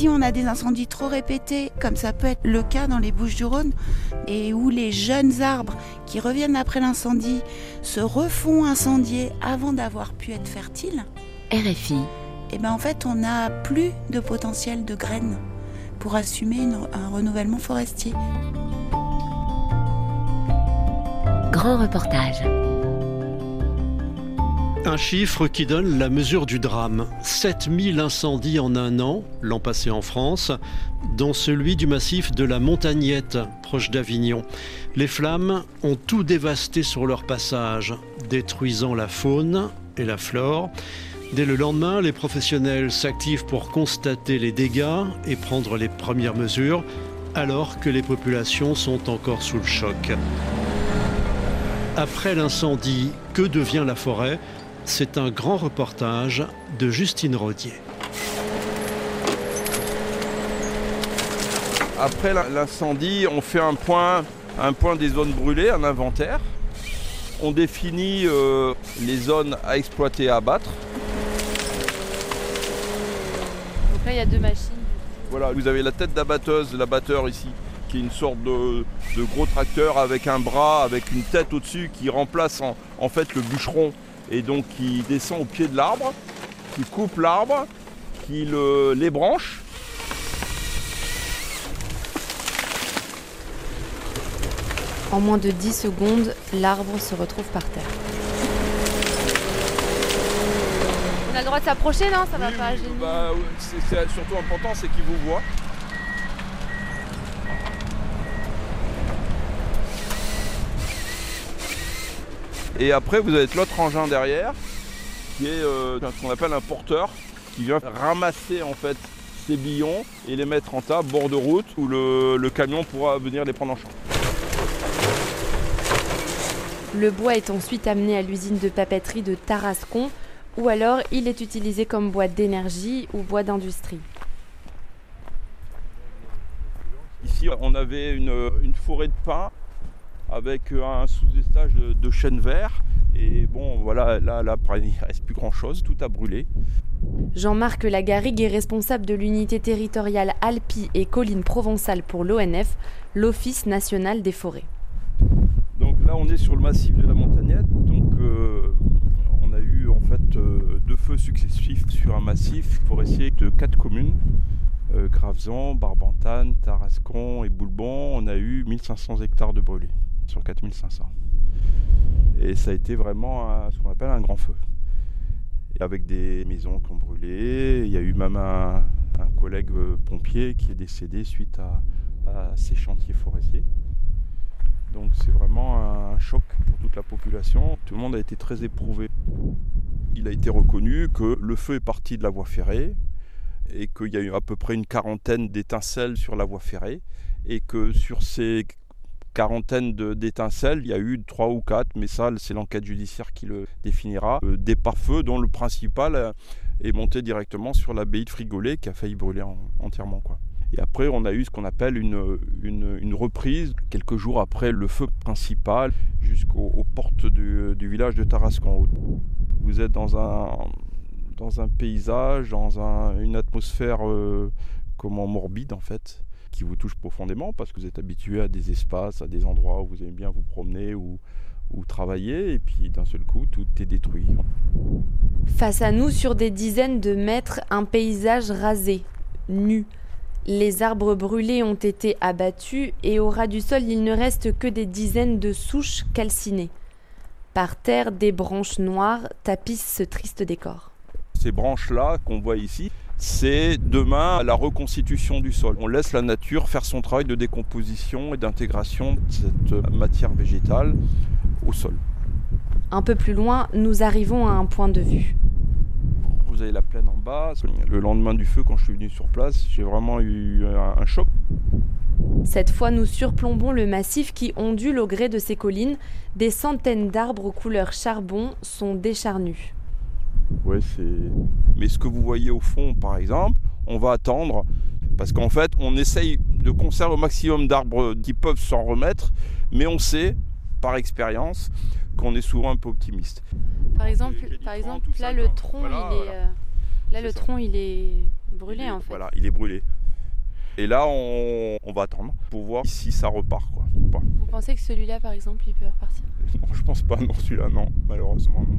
si on a des incendies trop répétés, comme ça peut être le cas dans les Bouches-du-Rhône, et où les jeunes arbres qui reviennent après l'incendie se refont incendier avant d'avoir pu être fertiles, RFI. et ben en fait on n'a plus de potentiel de graines pour assumer une- un renouvellement forestier. Grand reportage. Un chiffre qui donne la mesure du drame. 7000 incendies en un an, l'an passé en France, dont celui du massif de la Montagnette, proche d'Avignon. Les flammes ont tout dévasté sur leur passage, détruisant la faune et la flore. Dès le lendemain, les professionnels s'activent pour constater les dégâts et prendre les premières mesures, alors que les populations sont encore sous le choc. Après l'incendie, que devient la forêt? C'est un grand reportage de Justine Rodier. Après l'incendie, on fait un point, un point des zones brûlées, un inventaire. On définit euh, les zones à exploiter et à abattre. Donc là, il y a deux machines. Voilà, vous avez la tête d'abatteuse, l'abatteur ici, qui est une sorte de, de gros tracteur avec un bras, avec une tête au-dessus qui remplace en, en fait le bûcheron et donc qui descend au pied de l'arbre, qui coupe l'arbre, qui le, les branche. En moins de 10 secondes, l'arbre se retrouve par terre. On a le droit de s'approcher, non? Ça va Oui, pas oui, gêner bah, c'est surtout important, c'est qu'il vous voit. Et après, vous avez l'autre engin derrière, qui est euh, ce qu'on appelle un porteur, qui vient ramasser en fait ces billons et les mettre en tas, bord de route, où le, le camion pourra venir les prendre en charge. Le bois est ensuite amené à l'usine de papeterie de Tarascon, ou alors il est utilisé comme bois d'énergie ou bois d'industrie. Ici, on avait une, une forêt de pins avec un sous-estage de, de chêne vert. Et bon, voilà, là, là, il ne reste plus grand-chose, tout a brûlé. Jean-Marc Lagarrigue est responsable de l'unité territoriale Alpi et collines provençales pour l'ONF, l'Office national des forêts. Donc là, on est sur le massif de la Montagnette. Donc, euh, on a eu en fait euh, deux feux successifs sur un massif forestier de quatre communes. Euh, Graveson, Barbantane, Tarascon et Boulbon. On a eu 1500 hectares de brûlés sur 4500. Et ça a été vraiment ce qu'on appelle un grand feu. Et avec des maisons qui ont brûlé. Il y a eu même un, collègue euh, pompier qui est décédé suite à ces chantiers forestiers. Donc c'est vraiment un choc pour toute la population. Tout le monde a été très éprouvé. Il a été reconnu que le feu est parti de la voie ferrée et qu'il y a eu à peu près une quarantaine d'étincelles sur la voie ferrée et que sur ces quarantaines de- d'étincelles, il y a eu trois ou quatre, mais ça c'est l'enquête judiciaire qui le définira, euh, des pare-feux dont le principal euh, est monté directement sur l'abbaye de Frigolet qui a failli brûler en- entièrement. Et après, on a eu ce qu'on appelle une, reprise, quelques jours après le feu principal, jusqu'aux aux portes du, village de Tarascon. Vous êtes dans un, paysage, dans un- une atmosphère euh, comment morbide en fait, qui vous touche profondément parce que vous êtes habitué à des espaces, à des endroits où vous aimez bien vous promener ou, ou travailler, et puis d'un seul coup, tout est détruit. Face à nous, sur des dizaines de mètres, un paysage rasé, nu. Les arbres brûlés ont été abattus et au ras du sol, il ne reste que des dizaines de souches calcinées. Par terre, des branches noires tapissent ce triste décor. Ces branches-là qu'on voit ici, c'est demain la reconstitution du sol. On laisse la nature faire son travail de décomposition et d'intégration de cette matière végétale au sol. Un peu plus loin, nous arrivons à un point de vue. Vous avez la plaine en bas. Le lendemain du feu, quand je suis venu sur place, j'ai vraiment eu un, choc. Cette fois, nous surplombons le massif qui ondule au gré de ces collines. Des centaines d'arbres couleur charbon sont décharnus. Ouais, c'est. Mais ce que vous voyez au fond, par exemple, on va attendre parce qu'en fait, on essaye de conserver au maximum d'arbres qui peuvent s'en remettre, mais on sait, par expérience, qu'on est souvent un peu optimiste. Par exemple, par 30 exemple là, 50. le tronc, Voilà, il est. voilà. euh, Là, le ça. tronc, il est brûlé Il est- en fait. Voilà, il est brûlé. Et là, on, on va attendre pour voir si ça repart, quoi, ou pas. Vous pensez que celui-là, par exemple, il peut repartir? Non, je pense pas, non, celui-là, non, malheureusement, non.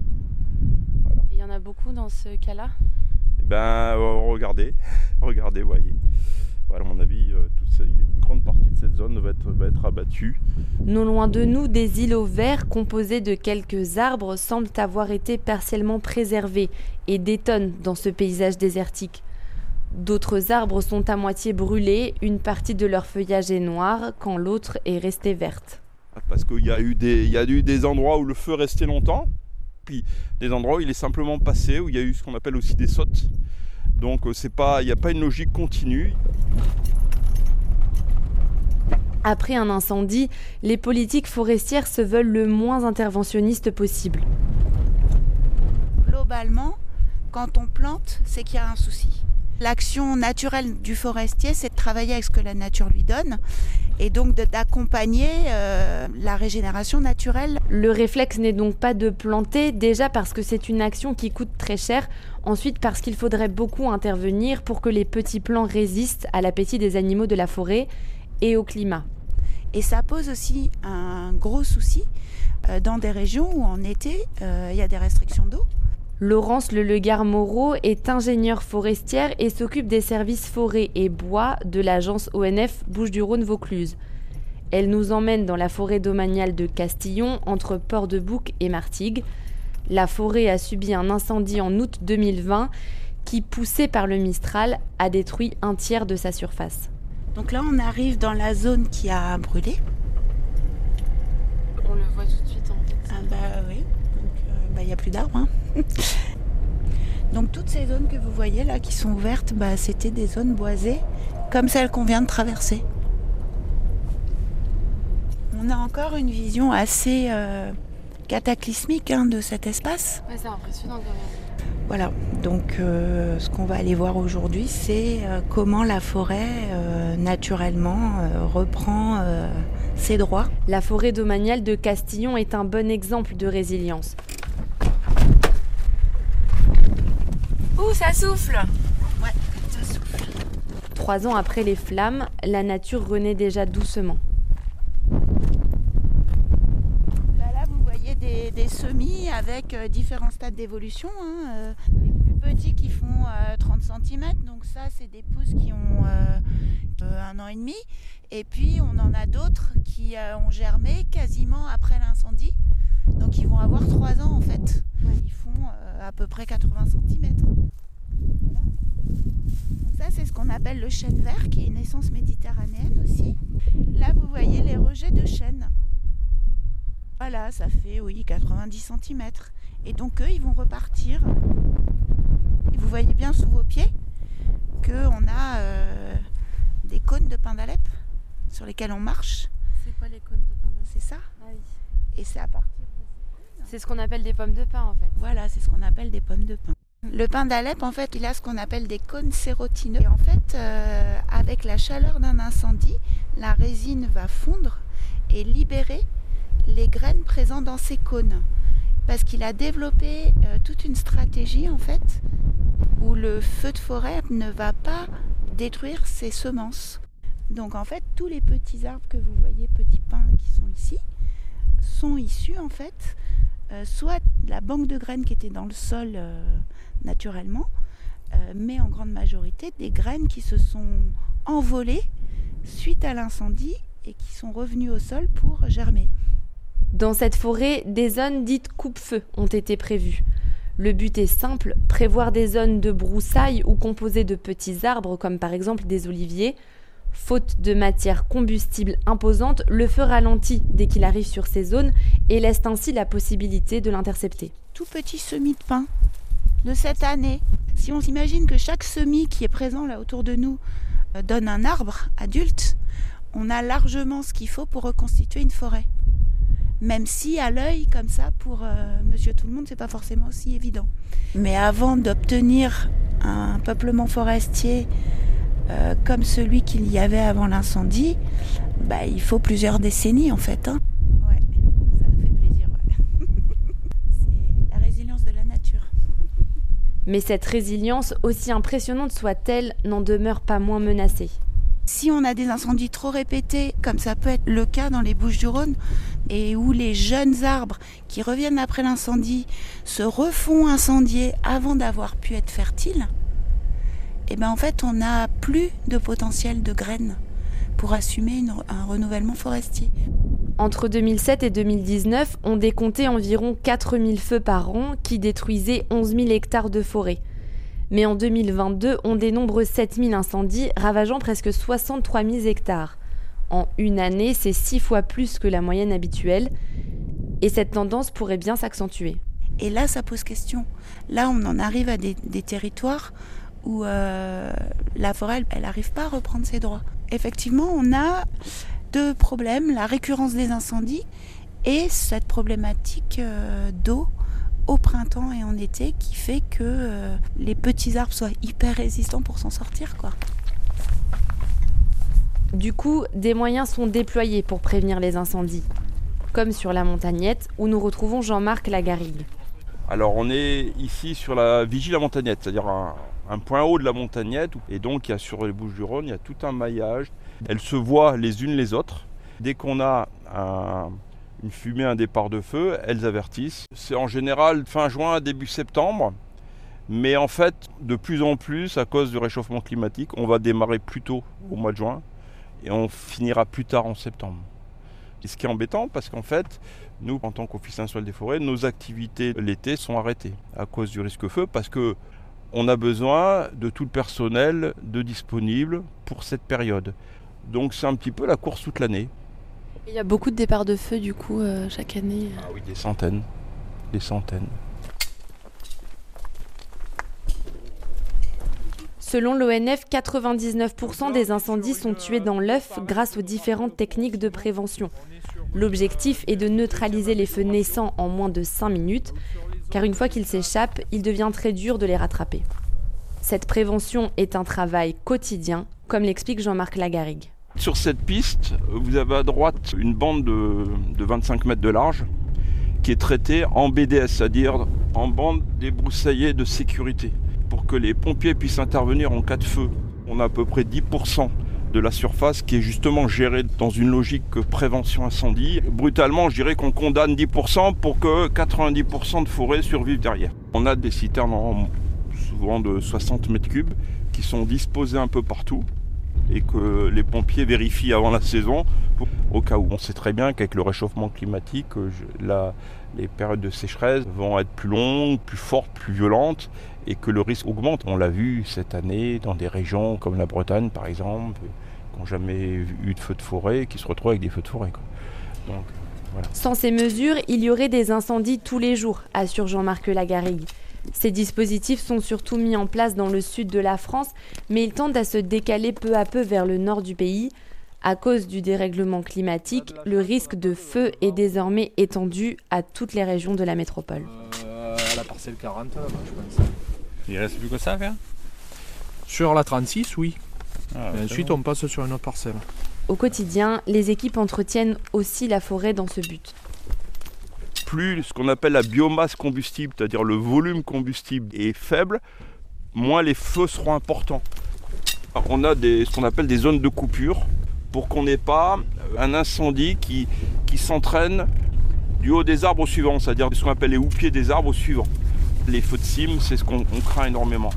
Il y en a beaucoup dans ce cas-là? Eh ben, euh, regardez, regardez, voyez. Voilà, à mon avis, euh, toute cette- une grande partie de cette zone va être, va être abattue. Non loin de nous, des îlots verts composés de quelques arbres semblent avoir été partiellement préservés et détonnent dans ce paysage désertique. D'autres arbres sont à moitié brûlés, une partie de leur feuillage est noir quand l'autre est restée verte. Parce qu'il y, a eu des- il y a eu des endroits où le feu restait longtemps, puis des endroits où il est simplement passé, où il y a eu ce qu'on appelle aussi des sautes. Donc euh, c'est pas, il n'y a pas une logique continue. Après un incendie, les politiques forestières se veulent le moins interventionnistes possible. Globalement, quand on plante, c'est qu'il y a un souci. L'action naturelle du forestier, c'est travailler avec ce que la nature lui donne et donc d'accompagner euh, la régénération naturelle. Le réflexe n'est donc pas de planter, déjà parce que c'est une action qui coûte très cher, ensuite parce qu'il faudrait beaucoup intervenir pour que les petits plants résistent à l'appétit des animaux de la forêt et au climat. Et ça pose aussi un gros souci euh, dans des régions où en été, euh, il y a des restrictions d'eau. Laurence Lelegard-Moreau est ingénieure forestière et s'occupe des services forêt et bois de l'agence ONF Bouches-du-Rhône-Vaucluse. Elle nous emmène dans la forêt domaniale de Castillon, entre Port-de-Bouc et Martigues. La forêt a subi un incendie en août 2020 qui, poussé par le Mistral, a détruit un tiers de sa surface. Donc là, on arrive dans la zone qui a brûlé. On le voit tout de suite en fait. Ah bah oui, bah, il n'y a plus d'arbres. hein. donc toutes ces zones que vous voyez là qui sont ouvertes, bah, c'était des zones boisées comme celle qu'on vient de traverser. On a encore une vision assez euh, cataclysmique hein, de cet espace. Ouais, c'est impressionnant quand même. Voilà, donc euh, ce qu'on va aller voir aujourd'hui, c'est euh, comment la forêt euh, naturellement euh, reprend euh, ses droits. La forêt domaniale de Castillon est un bon exemple de résilience. Ça souffle Ouais, ça souffle. Trois ans après les flammes, la nature renaît déjà doucement. Là, là, vous voyez des, des semis avec euh, différents stades d'évolution. hein, euh, les plus petits qui font euh, 30 cm, donc ça, c'est des pousses qui ont euh, euh, un an et demi. Et puis, on en a d'autres qui euh, ont germé quasiment après l'incendie. Donc, ils vont avoir 3 ans en fait. Ils font euh, à peu près 80 cm. Voilà. Donc ça, c'est ce qu'on appelle le chêne vert, qui est une essence méditerranéenne aussi. Là, vous voyez les rejets de chêne. Voilà, ça fait oui 90 cm. Et donc eux, ils vont repartir. Et vous voyez bien sous vos pieds qu'on a euh, des cônes de pin d'Alep sur lesquels on marche. C'est quoi les cônes de pain C'est ça. Et c'est à partir. C'est ce qu'on appelle des pommes de pain en fait. Voilà, c'est ce qu'on appelle des pommes de pin. Le pain d'Alep, en fait, il a ce qu'on appelle des cônes sérotineux. Et en fait, euh, avec la chaleur d'un incendie, la résine va fondre et libérer les graines présentes dans ces cônes. Parce qu'il a développé euh, toute une stratégie, en fait, où le feu de forêt ne va pas détruire ses semences. Donc, en fait, tous les petits arbres que vous voyez, petits pins qui sont ici, sont issus, en fait, soit de la banque de graines qui était dans le sol euh, naturellement, euh, mais en grande majorité des graines qui se sont envolées suite à l'incendie et qui sont revenues au sol pour germer. Dans cette forêt, des zones dites coupe-feu ont été prévues. Le but est simple, prévoir des zones de broussailles ou composées de petits arbres comme par exemple des oliviers. Faute de matière combustible imposante, le feu ralentit dès qu'il arrive sur ces zones et laisse ainsi la possibilité de l'intercepter. Tout petit semis de pain de cette année. Si on s'imagine que chaque semis qui est présent là autour de nous euh, donne un arbre adulte, on a largement ce qu'il faut pour reconstituer une forêt. Même si à l'œil, comme ça, pour euh, Monsieur Tout le Monde, c'est pas forcément aussi évident. Mais avant d'obtenir un peuplement forestier euh, comme celui qu'il y avait avant l'incendie, bah, il faut plusieurs décennies en fait. hein. Ouais, ça nous fait plaisir. ouais. c'est la résilience de la nature. Mais cette résilience, aussi impressionnante soit-elle, n'en demeure pas moins menacée. Si on a des incendies trop répétés, comme ça peut être le cas dans les Bouches-du-Rhône, et où les jeunes arbres qui reviennent après l'incendie se refont incendier avant d'avoir pu être fertiles, et ben en fait on n'a plus de potentiel de graines pour assumer un renouvellement forestier. Entre 2007 et 2019, on décomptait environ 4000 feux par an qui détruisaient 11 000 hectares de forêt. Mais en 2022, on dénombre 7000 incendies ravageant presque 63 000 hectares. En une année, c'est six fois plus que la moyenne habituelle. Et cette tendance pourrait bien s'accentuer. Et là, ça pose question. Là, on en arrive à des, territoires où euh, la forêt, elle n'arrive pas à reprendre ses droits. Effectivement, on a deux problèmes, la récurrence des incendies et cette problématique euh, d'eau au printemps et en été qui fait que euh, les petits arbres soient hyper résistants pour s'en sortir. Quoi. Du coup, des moyens sont déployés pour prévenir les incendies, comme sur la montagnette où nous retrouvons Jean-Marc Lagarigue. Alors on est ici sur la Vigie la montagnette, c'est-à-dire un, un, point haut de la montagnette, et donc il y a sur les Bouches du Rhône, il y a tout un maillage. Elles se voient les unes les autres. Dès qu'on a un, une fumée, un départ de feu, elles avertissent. C'est en général fin juin, début septembre. Mais en fait, de plus en plus, à cause du réchauffement climatique, on va démarrer plus tôt au mois de juin et on finira plus tard en septembre. ce qui est embêtant parce qu'en fait, nous, en tant qu'Office national des forêts, nos activités l'été sont arrêtées à cause du risque feu parce que on a besoin de tout le personnel de disponible pour cette période. Donc c'est un petit peu la course toute l'année. Il y a beaucoup de départs de feu du coup euh, chaque année Ah oui, des centaines. Des centaines. Selon l'ONF, 99% des incendies sont tués dans l'œuf grâce aux différentes techniques de prévention. L'objectif est de neutraliser les feux naissants en moins de 5 minutes, car une fois qu'ils s'échappent, il devient très dur de les rattraper. Cette prévention est un travail quotidien, comme l'explique Jean-Marc Lagarigue. Sur cette piste, vous avez à droite une bande de, 25 mètres de large qui est traitée en BDS, c'est-à-dire en bande débroussaillée de sécurité, pour que les pompiers puissent intervenir en cas de feu. On a à peu près 10% de la surface qui est justement gérée dans une logique prévention incendie. Brutalement, je dirais qu'on condamne 10% pour que 90% de forêt survivent derrière. On a des citernes souvent de 60 mètres cubes qui sont disposées un peu partout et que les pompiers vérifient avant la saison au cas où. On sait très bien qu'avec le réchauffement climatique, les périodes de sécheresse vont être plus longues, plus fortes, plus violentes et que le risque augmente. On l'a vu cette année dans des régions comme la Bretagne par exemple, n'ont jamais eu de feux de forêt, qui se retrouvent avec des feux de forêt. Sans ces mesures, il y aurait des incendies tous les jours, assure Jean-Marc Lagarigue. Ces dispositifs sont surtout mis en place dans le sud de la France, mais ils tendent à se décaler peu à peu vers le nord du pays. À cause du dérèglement climatique, le risque de feu est désormais étendu à toutes les régions de la métropole. Euh, la parcelle 40, je pense. Il reste plus que ça à faire Sur la 36, oui. Ah, ensuite, on passe sur une autre parcelle. Au quotidien, les équipes entretiennent aussi la forêt dans ce but plus ce qu'on appelle la biomasse combustible, c'est-à-dire le volume combustible est faible, moins les feux seront importants. on a des, ce qu'on appelle des zones de coupure pour qu'on n'ait pas un incendie qui, qui s'entraîne du haut des arbres au suivant, c'est-à-dire ce qu'on appelle les houppiers des arbres au suivant. Les feux de cime, c'est ce qu'on craint énormément.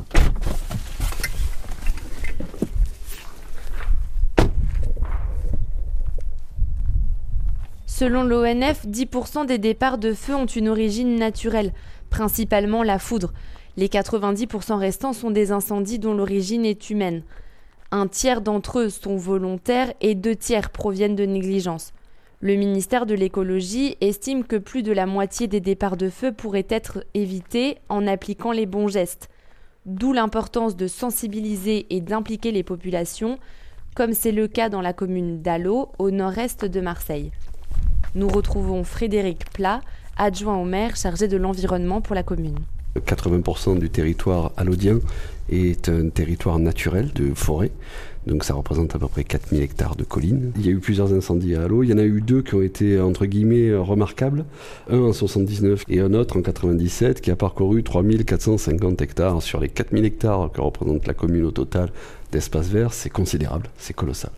Selon l'ONF, 10% des départs de feu ont une origine naturelle, principalement la foudre. Les 90% restants sont des incendies dont l'origine est humaine. Un tiers d'entre eux sont volontaires et deux tiers proviennent de négligence. Le ministère de l'écologie estime que plus de la moitié des départs de feu pourraient être évités en appliquant les bons gestes. D'où l'importance de sensibiliser et d'impliquer les populations, comme c'est le cas dans la commune d'Allo, au nord-est de Marseille. Nous retrouvons Frédéric Plat, adjoint au maire chargé de l'environnement pour la commune. 80% du territoire alodien est un territoire naturel de forêt. Donc ça représente à peu près 4000 hectares de collines. Il y a eu plusieurs incendies à l'eau. Il y en a eu deux qui ont été entre guillemets remarquables. Un en 79 et un autre en 97 qui a parcouru 3450 hectares sur les 4000 hectares que représente la commune au total d'espace vert. C'est considérable, c'est colossal.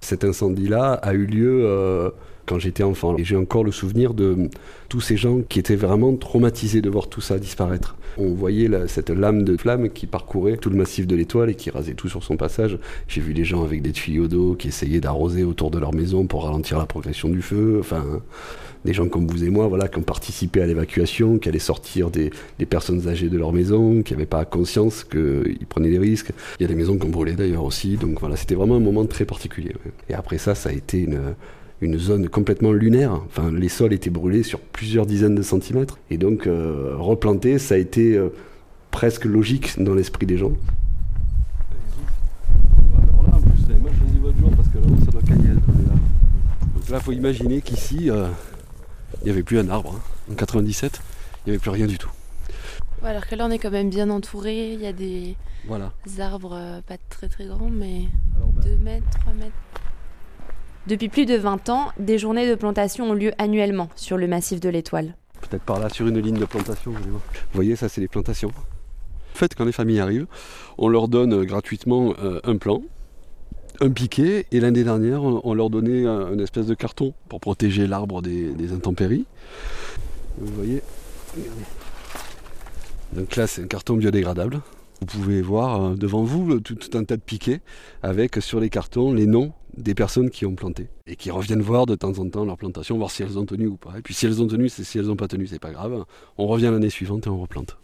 Cet incendie-là a eu lieu euh, quand j'étais enfant. Et j'ai encore le souvenir de tous ces gens qui étaient vraiment traumatisés de voir tout ça disparaître. On voyait cette lame de flamme qui parcourait tout le massif de l'étoile et qui rasait tout sur son passage. J'ai vu des gens avec des tuyaux d'eau qui essayaient d'arroser autour de leur maison pour ralentir la progression du feu. Enfin, des gens comme vous et moi, voilà, qui ont participé à l'évacuation, qui allaient sortir des, personnes âgées de leur maison, qui n'avaient pas conscience qu'ils prenaient des risques. Il y a des maisons qui ont brûlé d'ailleurs aussi. Donc voilà, c'était vraiment un moment très particulier. Et après ça, ça a été une, une zone complètement lunaire. Enfin, les sols étaient brûlés sur plusieurs dizaines de centimètres. Et donc, euh, replanter, ça a été euh, presque logique dans l'esprit des gens. Alors là, en plus, vous avez mal choisi votre jour parce que là, ça doit cagner. Donc là, il faut imaginer qu'ici, euh, il n'y avait plus un arbre. Hein. En 97, il n'y avait plus rien du tout. alors que là, on est quand même bien entouré. Il y a des voilà. arbres pas très très grands, mais 2 bah, mètres, 3 mètres. Depuis plus de 20 ans, des journées de plantation ont lieu annuellement sur le massif de l'Étoile. Peut-être par là sur une ligne de plantation, vous voyez, ça c'est les plantations. En fait, quand les familles arrivent, on leur donne gratuitement euh, un plan, un piquet, et l'année dernière, on leur donnait un, espèce de carton pour protéger l'arbre des, des, intempéries. Vous voyez? Donc là, c'est un carton biodégradable. Vous pouvez voir euh, devant vous tout, un tas de piquets avec sur les cartons les noms des personnes qui ont planté et qui reviennent voir de temps en temps leur plantation, voir si elles ont tenu ou pas. Et puis si elles ont tenu, c'est si elles n'ont pas tenu, c'est pas grave. On revient l'année suivante et on replante.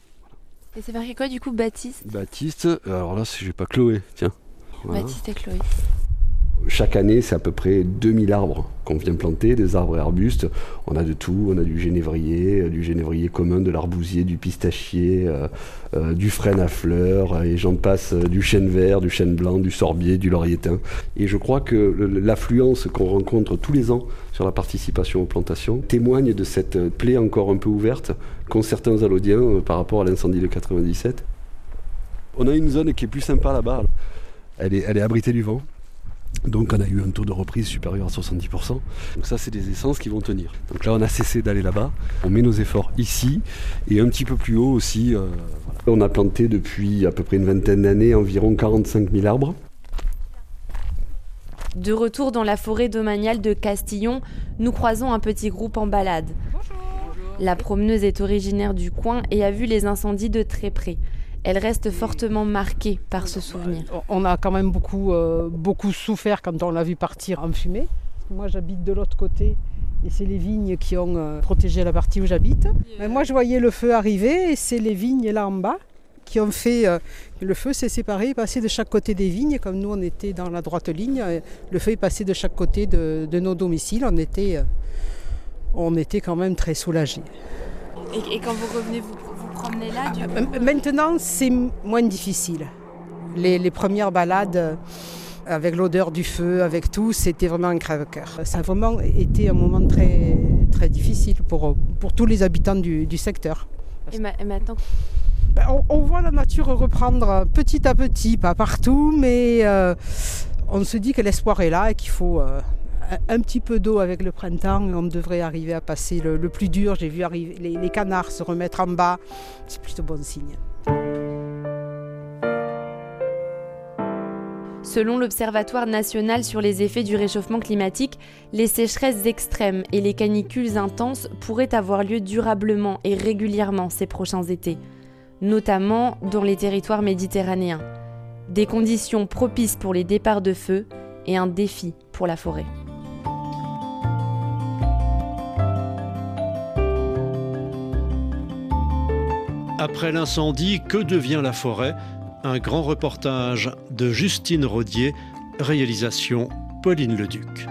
Et c'est marqué quoi du coup, Baptiste? Baptiste, alors là, si j'ai pas Chloé, tiens. Baptiste et Chloé. Chaque année, c'est à peu près 2000 arbres qu'on vient planter, des arbres et arbustes. On a de tout, on a du génévrier, euh, du génévrier commun, de l'arbousier, du pistachier, euh, euh, du frêne à fleurs, et j'en passe, du chêne vert, du chêne blanc, du sorbier, du laurietin. Et je crois que l'affluence qu'on rencontre tous les ans sur la participation aux plantations témoigne de cette plaie encore un peu ouverte qu'ont certains alodiens par rapport à l'incendie de 97. On a une zone qui est plus sympa là-bas. Elle est, elle est abritée du vent. Donc on a eu un taux de reprise supérieur à 70%. Donc ça c'est des essences qui vont tenir. Donc là on a cessé d'aller là-bas. On met nos efforts ici et un petit peu plus haut aussi. Euh, on a planté depuis à peu près une vingtaine d'années environ 45 000 arbres. De retour dans la forêt domaniale de Castillon, nous croisons un petit groupe en balade. La promeneuse est originaire du coin et a vu les incendies de très près elle reste fortement marquée par ce souvenir. On a quand même beaucoup, euh, beaucoup souffert quand on l'a vu partir en fumée. Moi j'habite de l'autre côté et c'est les vignes qui ont euh, protégé la partie où j'habite. Mais moi je voyais le feu arriver et c'est les vignes là en bas qui ont fait euh, le feu s'est séparé, passé de chaque côté des vignes. Comme nous on était dans la droite ligne, le feu est passé de chaque côté de, nos domiciles. On était, on était quand même très soulagés. Et, quand vous revenez vous là euh, Maintenant, c'est moins difficile. Les, premières balades euh, avec l'odeur du feu, avec tout, c'était vraiment un crève-cœur. Ça a vraiment été un moment très, très difficile pour, pour tous les habitants du, secteur. Et, maintenant? Ben, on, voit la nature reprendre petit à petit, pas partout, mais euh, on se dit que l'espoir est là et qu'il faut un petit peu d'eau avec le printemps, on devrait arriver à passer le, plus dur. J'ai vu arriver les, canards se remettre en bas, c'est plutôt bon signe. Selon l'Observatoire national sur les effets du réchauffement climatique, les sécheresses extrêmes et les canicules intenses pourraient avoir lieu durablement et régulièrement ces prochains étés, notamment dans les territoires méditerranéens. Des conditions propices pour les départs de feu et un défi pour la forêt. Après l'incendie, que devient la forêt? Un grand reportage de Justine Rodier, réalisation Pauline Leduc.